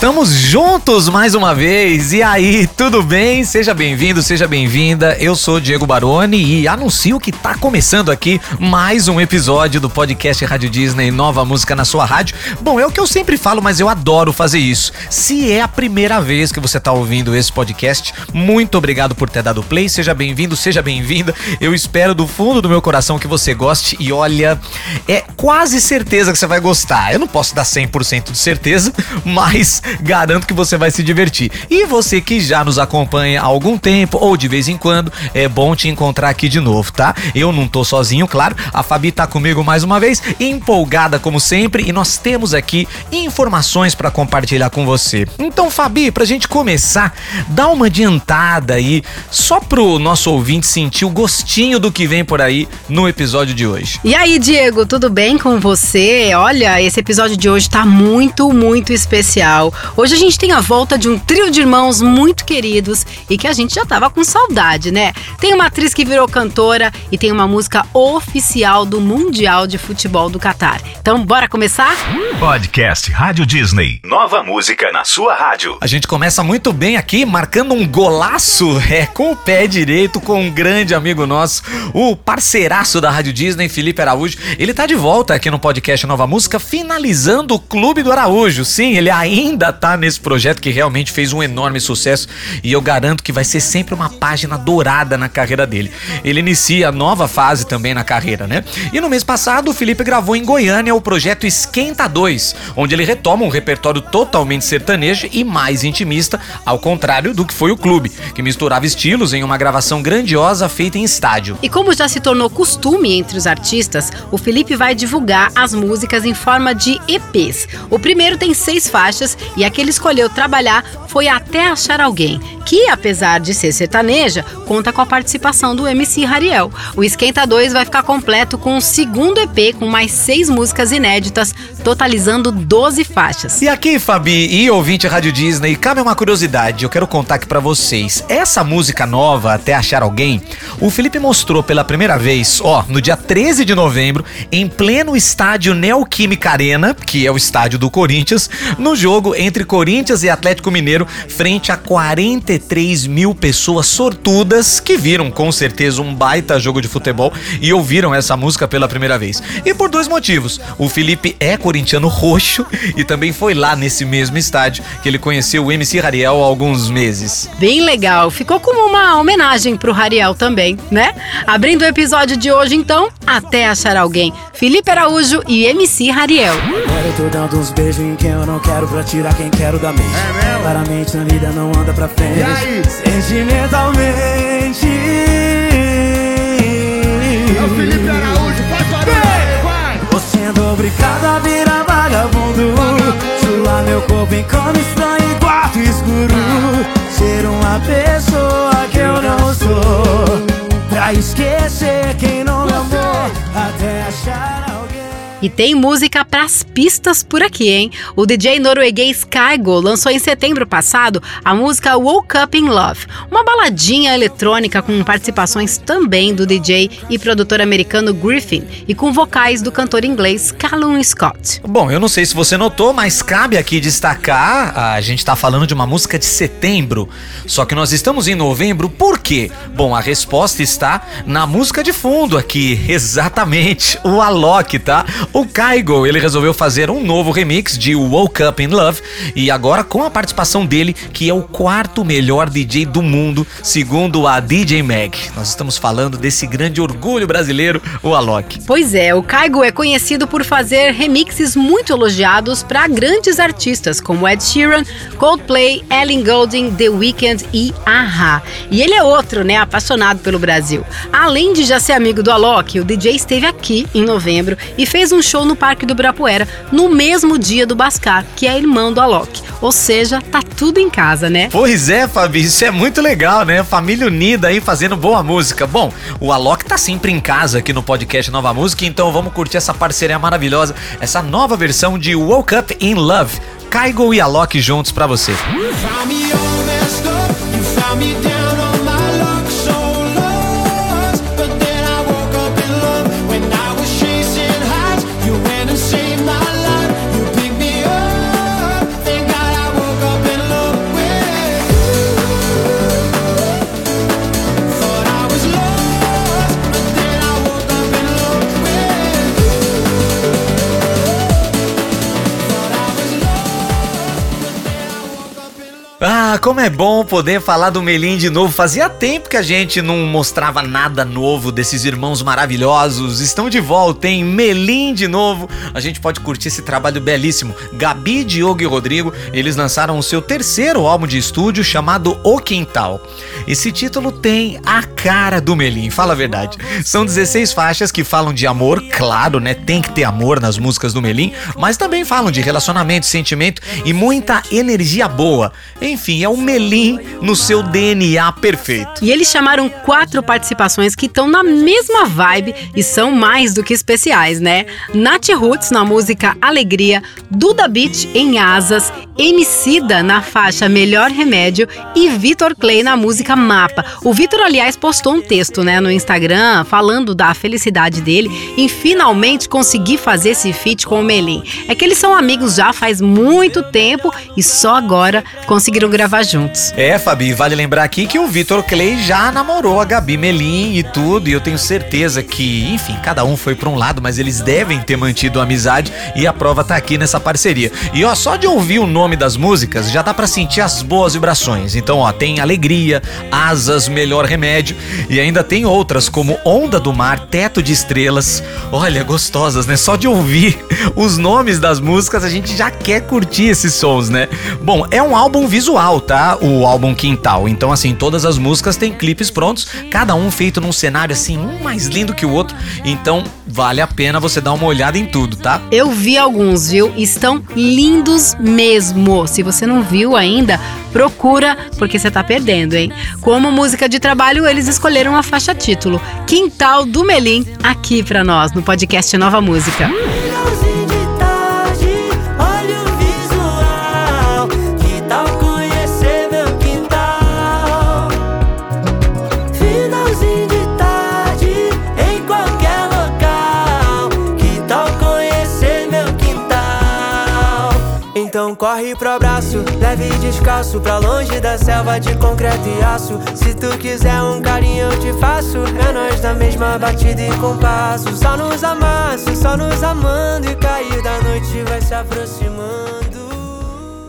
Estamos juntos mais uma vez. E aí, tudo bem? Seja bem-vindo, seja bem-vinda. Eu sou Diego Baroni e anuncio que tá começando aqui mais um episódio do podcast Rádio Disney Nova Música na sua rádio. Bom, é o que eu sempre falo, mas eu adoro fazer isso. Se é a primeira vez que você tá ouvindo esse podcast, muito obrigado por ter dado play. Seja bem-vindo, seja bem-vinda. Eu espero do fundo do meu coração que você goste e olha, é quase certeza que você vai gostar. Eu não posso dar 100% de certeza, mas garanto que você vai se divertir. E você que já nos acompanha há algum tempo ou de vez em quando, é bom te encontrar aqui de novo, tá? Eu não tô sozinho, claro. A Fabi tá comigo mais uma vez, empolgada como sempre, e nós temos aqui informações para compartilhar com você. Então, Fabi, pra gente começar, dá uma adiantada aí, só pro nosso ouvinte sentir o gostinho do que vem por aí no episódio de hoje. E aí, Diego, tudo bem com você? Olha, esse episódio de hoje tá muito, muito especial. Hoje a gente tem a volta de um trio de irmãos muito queridos e que a gente já tava com saudade, né? Tem uma atriz que virou cantora e tem uma música oficial do Mundial de Futebol do Catar. Então, bora começar? Podcast Rádio Disney. Nova música na sua rádio. A gente começa muito bem aqui, marcando um golaço, é, com o pé direito, com um grande amigo nosso, o parceiraço da Rádio Disney, Felipe Araújo. Ele tá de volta aqui no podcast Nova Música, finalizando o Clube do Araújo. Sim, ele ainda tá nesse projeto que realmente fez um enorme sucesso e eu garanto que vai ser sempre uma página dourada na carreira dele. Ele inicia a nova fase também na carreira, né? E no mês passado, o Felipe gravou em Goiânia o projeto Esquenta 2, onde ele retoma um repertório totalmente sertanejo e mais intimista, ao contrário do que foi o clube, que misturava estilos em uma gravação grandiosa feita em estádio. E como já se tornou costume entre os artistas, o Felipe vai divulgar as músicas em forma de EPs. O primeiro tem seis faixas e a que ele escolheu trabalhar foi Até Achar Alguém, que, apesar de ser sertaneja, conta com a participação do MC Rariel. O Esquenta 2 vai ficar completo com um segundo EP com mais seis músicas inéditas, totalizando 12 faixas. E aqui, Fabi e ouvinte Rádio Disney, cabe uma curiosidade, eu quero contar aqui pra vocês. Essa música nova, Até Achar Alguém, o Felipe mostrou pela primeira vez, ó, no dia 13 de novembro, em pleno estádio Neoquímica Arena, que é o estádio do Corinthians, no jogo entre Corinthians e Atlético Mineiro, frente a 43 mil pessoas sortudas que viram com certeza um baita jogo de futebol e ouviram essa música pela primeira vez. E por dois motivos. O Felipe é corintiano roxo e também foi lá nesse mesmo estádio que ele conheceu o MC Rariel há alguns meses. Bem legal, ficou como uma homenagem pro Rariel também, né? Abrindo o episódio de hoje, então, até achar alguém. Felipe Araújo e MC Rariel. Tô dando uns beijos em quem eu não quero pra tirar quem quero da mente. É mesmo? Claramente na vida não anda pra frente. E aí? Sentimentalmente. É o Felipe Araújo, faz barulho, vai! Tô sendo obrigado a virar vagabundo. Chular meu corpo em cama estranha e quarto escuro. Ser uma pessoa que eu não sou. Pra esquecer quem não me amou. Até achar. E tem música pras pistas por aqui, hein? O DJ norueguês Kygo lançou em setembro passado a música Woke Up in Love, uma baladinha eletrônica com participações também do DJ e produtor americano Griffin e com vocais do cantor inglês Callum Scott. Bom, eu não sei se você notou, mas cabe aqui destacar, a gente tá falando de uma música de setembro, só que nós estamos em novembro, por quê? Bom, a resposta está na música de fundo aqui, exatamente, o Alok, tá? O Kygo, ele resolveu fazer um novo remix de Woke Up in Love e agora com a participação dele, que é o quarto melhor DJ do mundo, segundo a DJ Mag. Nós estamos falando desse grande orgulho brasileiro, o Alok. Pois é, o Kygo é conhecido por fazer remixes muito elogiados para grandes artistas como Ed Sheeran, Coldplay, Ellen Goulding, The Weeknd e Aha. E ele é outro, né, apaixonado pelo Brasil. Além de já ser amigo do Alok, o DJ esteve aqui em novembro e fez um show no Parque do Ibirapuera no mesmo dia do Bascar, que é irmão do Alok. Ou seja, tá tudo em casa, né? Pois é, Fabi, isso é muito legal, né? Família unida aí fazendo boa música. Bom, o Alok tá sempre em casa aqui no podcast Nova Música, então vamos curtir essa parceria maravilhosa, essa nova versão de Woke Up in Love. Kygo e Alok juntos pra você. You Ah, como é bom poder falar do Melim de novo. Fazia tempo que a gente não mostrava nada novo desses irmãos maravilhosos. Estão de volta, hein? Melim de novo. A gente pode curtir esse trabalho belíssimo. Gabi, Diogo e Rodrigo, eles lançaram o seu terceiro álbum de estúdio chamado O Quintal. Esse título tem a cara do Melim, fala a verdade. São 16 faixas que falam de amor, claro, né? Tem que ter amor nas músicas do Melim, mas também falam de relacionamento, sentimento e muita energia boa. Enfim, é o Melim no seu DNA perfeito. E eles chamaram quatro participações que estão na mesma vibe e são mais do que especiais, né? Nath Roots na música Alegria, Duda Beat em Asas, Emicida na faixa Melhor Remédio e Vitor Clay na música Mapa. O Vitor, aliás, postou um texto, né, no Instagram falando da felicidade dele em finalmente conseguir fazer esse feat com o Melim. É que eles são amigos já faz muito tempo e só agora conseguiram gravar juntos. É, Fabi, vale lembrar aqui que o Vitor Clay já namorou a Gabi Melim e tudo, e eu tenho certeza que, enfim, cada um foi pra um lado, mas eles devem ter mantido a amizade e a prova tá aqui nessa parceria. E ó, só de ouvir o nome das músicas já dá pra sentir as boas vibrações. Então, ó, tem Alegria, Asas, Melhor Remédio e ainda tem outras como Onda do Mar, Teto de Estrelas. Olha, gostosas, né? Só de ouvir os nomes das músicas a gente já quer curtir esses sons, né? Bom, é um álbum visual, tá? O álbum Quintal. Então, assim, todas as músicas têm clipes prontos, cada um feito num cenário assim, um mais lindo que o outro. Então, vale a pena você dar uma olhada em tudo, tá? Eu vi alguns, viu? Estão lindos mesmo. Se você não viu ainda, procura porque você tá perdendo, hein? Como música de trabalho, eles escolheram a faixa título Quintal do Melim aqui pra nós no podcast Nova Música. Finalzinho corre pro abraço, leve e descalço pra longe da selva de concreto e aço. Se tu quiser um carinho eu te faço, é nós da mesma batida e compasso. Só nos amasso, só nos amando e cair da noite vai se aproximando.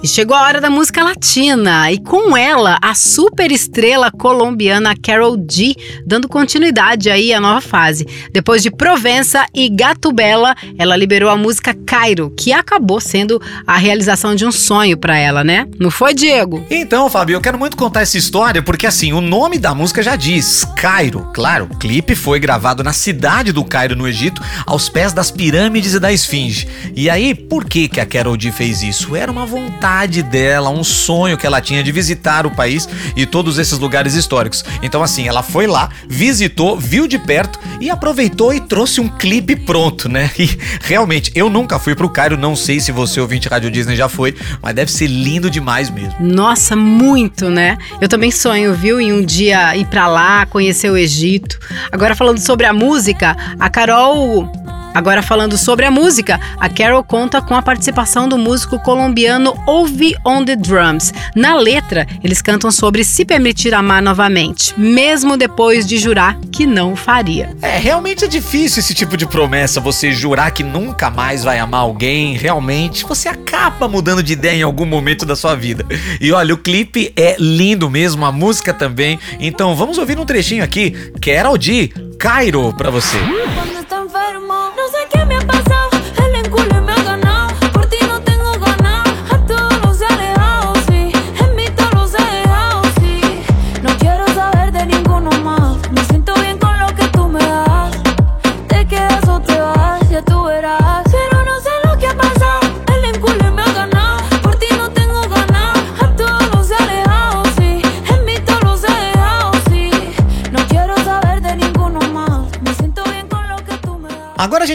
E chegou a hora da música latina, e com ela, a super estrela colombiana Carol G, dando continuidade aí à nova fase. Depois de Provença e Gato Bela, ela liberou a música Cairo, que acabou sendo a realização de um sonho pra ela, né? Não foi, Diego? Então, Fábio, eu quero muito contar essa história porque, assim, o nome da música já diz Cairo. Claro, o clipe foi gravado na cidade do Cairo, no Egito, aos pés das pirâmides e da Esfinge. E aí, por que, que a Carol D fez isso? Era uma vontade dela, um sonho que ela tinha de visitar o país e todos esses lugares históricos. Então, assim, ela foi lá, visitou, viu de perto e aproveitou e trouxe um clipe pronto, né? E realmente, eu nunca fui pro Cairo, não sei se você ouvinte Rádio Disney já foi, mas deve ser lindo demais mesmo. Nossa, muito, né? Eu também sonho, viu, em um dia ir pra lá, conhecer o Egito. Agora falando sobre a música, a Carol Agora falando sobre a música, a Carol conta com a participação do músico colombiano Ovi on the Drums. Na letra, eles cantam sobre se permitir amar novamente, mesmo depois de jurar que não o faria. É, realmente é difícil esse tipo de promessa, você jurar que nunca mais vai amar alguém, realmente você acaba mudando de ideia em algum momento da sua vida. E olha, o clipe é lindo mesmo, a música também. Então vamos ouvir um trechinho aqui, Carol D, Cairo, pra você. Cuando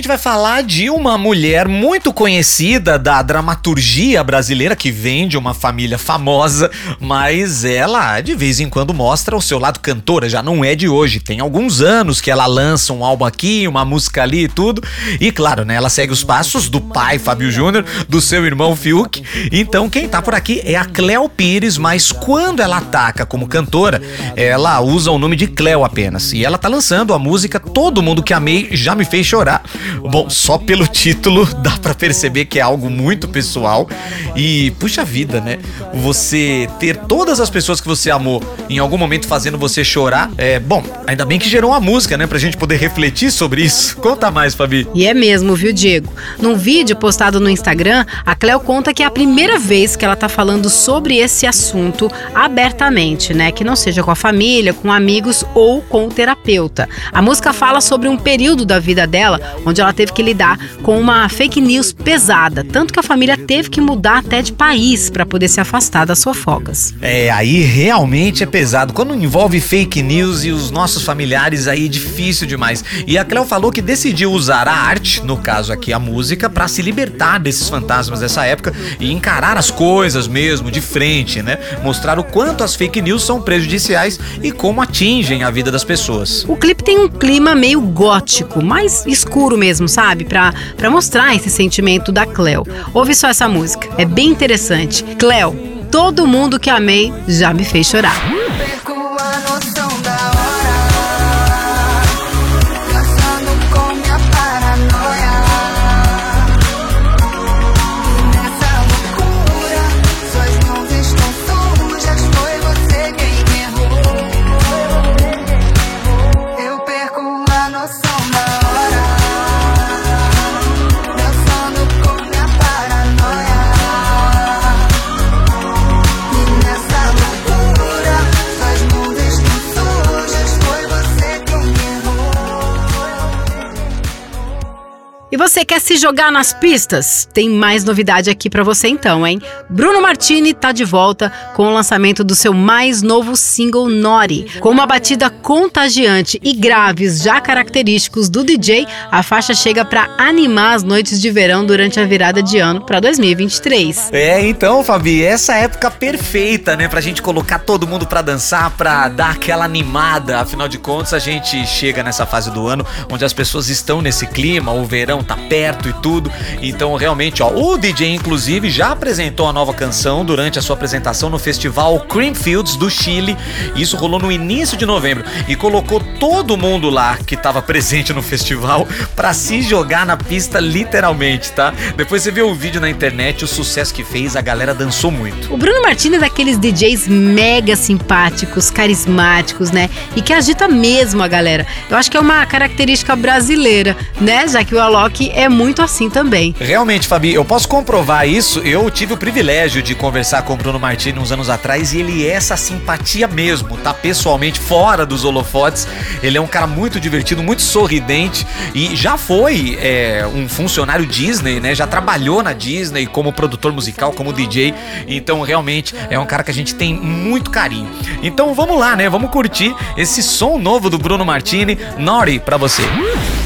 gente vai falar de uma mulher muito conhecida da dramaturgia brasileira que vem de uma família famosa, mas ela de vez em quando mostra o seu lado cantora, já não é de hoje. Tem alguns anos que ela lança um álbum aqui, uma música ali e tudo. E claro, né, ela segue os passos do pai Fábio Júnior, do seu irmão Fiuk. Então quem tá por aqui é a Cleo Pires, mas quando ela ataca como cantora, ela usa o nome de Cleo apenas. E ela tá lançando a música Todo Mundo Que Amei Já Me Fez Chorar. Bom, só pelo título dá pra perceber que é algo muito pessoal e puxa vida, né? Você ter todas as pessoas que você amou em algum momento fazendo você chorar, é bom. Ainda bem que gerou uma música, né, pra gente poder refletir sobre isso. Conta mais, Fabi. E é mesmo, viu, Diego? Num vídeo postado no Instagram, a Cleo conta que é a primeira vez que ela tá falando sobre esse assunto abertamente, né? Que não seja com a família, com amigos ou com o terapeuta. A música fala sobre um período da vida dela onde ela teve que lidar com uma fake news pesada, tanto que a família teve que mudar até de país para poder se afastar das fofocas. É, aí realmente é pesado. Quando envolve fake news e os nossos familiares, aí é difícil demais. E a Cleo falou que decidiu usar a arte, no caso aqui a música, para se libertar desses fantasmas dessa época e encarar as coisas mesmo de frente, né? Mostrar o quanto as fake news são prejudiciais e como atingem a vida das pessoas. O clipe tem um clima meio gótico, mais escuro mesmo, sabe? Pra, pra mostrar esse sentimento da Cleo. Ouve só essa música, é bem interessante. Cleo, todo mundo que amei já me fez chorar. Você quer se jogar nas pistas? Tem mais novidade aqui pra você então, hein? Bruno Martini tá de volta com o lançamento do seu mais novo single Nori. Com uma batida contagiante e graves já característicos do DJ, a faixa chega pra animar as noites de verão durante a virada de ano pra 2023. É, então, Fabi, essa época perfeita, né, pra gente colocar todo mundo pra dançar, pra dar aquela animada. Afinal de contas, a gente chega nessa fase do ano onde as pessoas estão nesse clima, o verão tá perto e tudo. Então, realmente, ó, o DJ inclusive já apresentou a nova canção durante a sua apresentação no festival Creamfields do Chile. Isso rolou no início de novembro e colocou todo mundo lá que tava presente no festival pra se jogar na pista literalmente, tá? Depois você vê o vídeo na internet, o sucesso que fez, a galera dançou muito. O Bruno Martini é daqueles DJs mega simpáticos, carismáticos, né? E que agita mesmo a galera. Eu acho que é uma característica brasileira, né? Já que o Alok é muito assim também. Realmente, Fabi, eu posso comprovar isso. Eu tive o privilégio de conversar com o Bruno Martini uns anos atrás e ele é essa simpatia mesmo, tá? Pessoalmente, fora dos holofotes. Ele é um cara muito divertido, muito sorridente e já foi é, um funcionário Disney, né? Já trabalhou na Disney como produtor musical, como DJ. Então, realmente, é um cara que a gente tem muito carinho. Então, vamos lá, né? Vamos curtir esse som novo do Bruno Martini, Nori, pra você. Gotta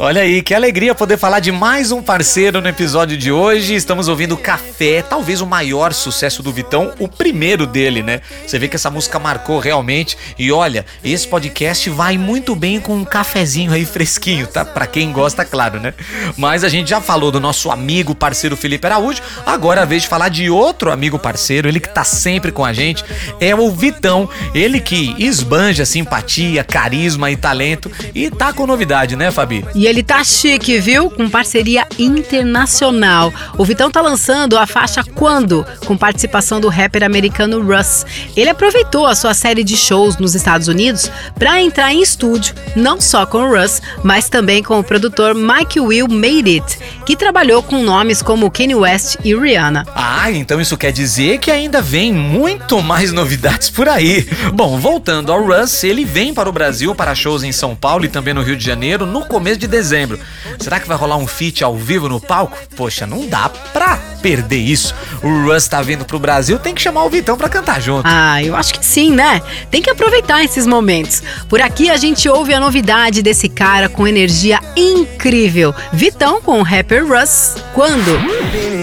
Olha aí, que alegria poder falar de mais um parceiro no episódio de hoje. Estamos ouvindo Café, talvez o maior sucesso do Vitão, o primeiro dele, né? Você vê que essa música marcou realmente. E olha, esse podcast vai muito bem com um cafezinho aí fresquinho, tá? Pra quem gosta, claro, né? Mas a gente já falou do nosso amigo parceiro Felipe Araújo. Agora é a vez de falar de outro amigo parceiro, ele que tá sempre com a gente, é o Vitão. Ele que esbanja simpatia, carisma e talento. E tá com novidade, né, Fabi? E ele tá chique, viu? Com parceria internacional. O Vitão tá lançando a faixa Quando, com participação do rapper americano Russ. Ele aproveitou a sua série de shows nos Estados Unidos para entrar em estúdio, não só com o Russ, mas também com o produtor Mike Will Made It, que trabalhou com nomes como Kanye West e Rihanna. Ah, então isso quer dizer que ainda vem muito mais novidades por aí. Bom, voltando ao Russ, ele vem para o Brasil para shows em São Paulo e também no Rio de Janeiro no começo de dezembro. Será que vai rolar um feat ao vivo no palco? Poxa, não dá pra perder isso. O Russ tá vindo pro Brasil, tem que chamar o Vitão pra cantar junto. Ah, eu acho que sim, né? Tem que aproveitar esses momentos. Por aqui a gente ouve a novidade desse cara com energia incrível. Vitão com o rapper Russ. Quando?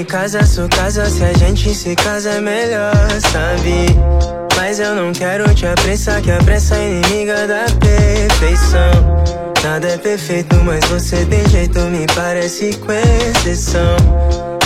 Casa, sua casa, se a gente se casa é melhor, sabe? Mas eu não quero te apressar, que a pressa é inimiga da perfeição. Nada é perfeito, mas você tem jeito, me parece com exceção.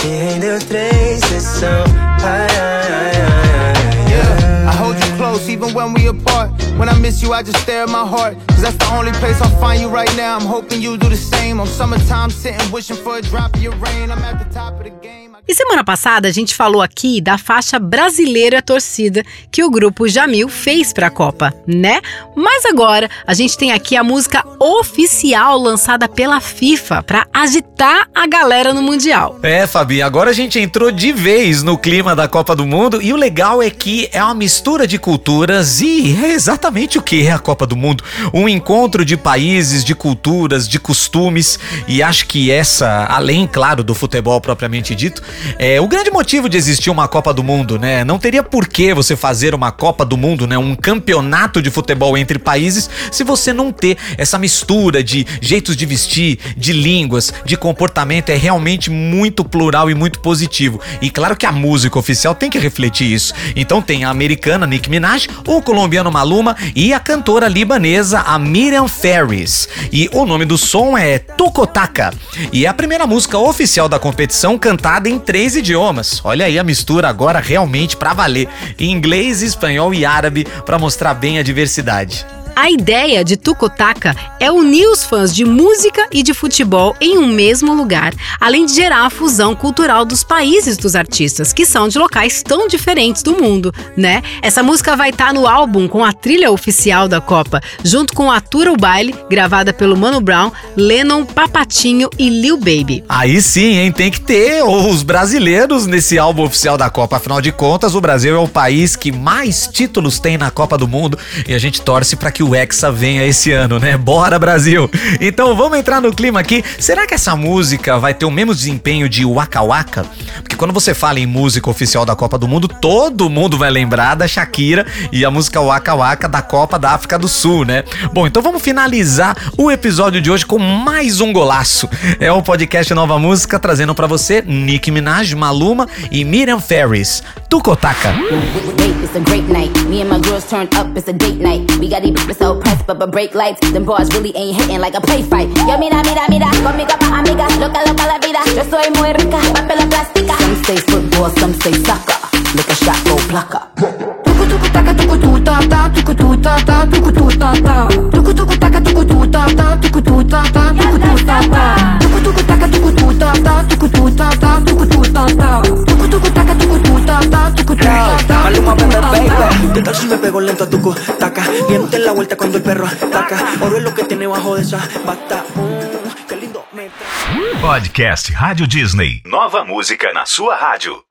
Me rendeu três sessão. Ai, ai, ai, ai, Yeah, I hold you close even when we apart. When I miss you, I just stare at my heart. Cause that's the only place I'll find you right now. I'm hoping you do the same. On summertime, sitting wishing for a drop of your rain. I'm at the top of the game. E semana passada a gente falou aqui da faixa brasileira torcida que o grupo Jamil fez pra Copa, né? Mas agora a gente tem aqui a música oficial lançada pela FIFA pra agitar a galera no Mundial. É, Fabi, agora a gente entrou de vez no clima da Copa do Mundo e o legal é que é uma mistura de culturas e é exatamente o que é a Copa do Mundo. Um encontro de países, de culturas, de costumes e acho que essa, além, claro, do futebol propriamente dito, é o grande motivo de existir uma Copa do Mundo, né? Não teria por que você fazer uma Copa do Mundo, né? Um campeonato de futebol entre países se você não ter essa mistura de jeitos de vestir, de línguas, de comportamento. É realmente muito plural e muito positivo. E claro que a música oficial tem que refletir isso. Então tem a americana Nicki Minaj, o colombiano Maluma e a cantora libanesa a Miriam Ferris. E o nome do som é Tokotaka. E é a primeira música oficial da competição cantada em três idiomas. Olha aí a mistura agora realmente pra valer. Em inglês, espanhol e árabe para mostrar bem a diversidade. A ideia de Tukotaka é unir os fãs de música e de futebol em um mesmo lugar, além de gerar a fusão cultural dos países dos artistas, que são de locais tão diferentes do mundo, né? Essa música vai estar no álbum com a trilha oficial da Copa, junto com Atura o Baile, gravada pelo Mano Brown, Lennon, Papatinho e Lil Baby. Aí sim, hein? Tem que ter os brasileiros nesse álbum oficial da Copa. Afinal de contas, o Brasil é o país que mais títulos tem na Copa do Mundo e a gente torce para que o Hexa venha esse ano, né? Bora, Brasil! Então vamos entrar no clima aqui. Será que essa música vai ter o mesmo desempenho de Waka Waka? Porque quando você fala em música oficial da Copa do Mundo, todo mundo vai lembrar da Shakira e a música Waka Waka da Copa da África do Sul, né? Bom, então vamos finalizar o episódio de hoje com mais um golaço. É o podcast Nova Música trazendo para você Nicki Minaj, Maluma e Miriam Ferris. It's a great night. Me and my girls turned up, it's a date night. We got these bitches so pressed, but but break lights. Them bars really ain't hitting like a play fight. Yo, mira, mira, mira, conmigo pa' amiga. Loca, loca la vida. Yo soy muy rica, papel plástica. Some say football, some say soccer. Look a shot, go blocker. Tuku tuku taka tuku tu ta ta tuku tu ta ta tuku tu ta ta tuku tuku taka tuku tu ta ta tuku tu ta ta tuku tu ta ta tuku tuku taka tuku tu ta ta tuku tu ta ta tuku tu ta ta tuku tuku taka tuku tu ta ta tuku tu ta ta Maluma, bebé, baby. ¿Qué tal si me pego lento a tu taca? Diente en la vuelta cuando el perro ataca. Oro es lo que tiene bajo de esa bata. Podcast Rádio Disney. Nova música na sua rádio.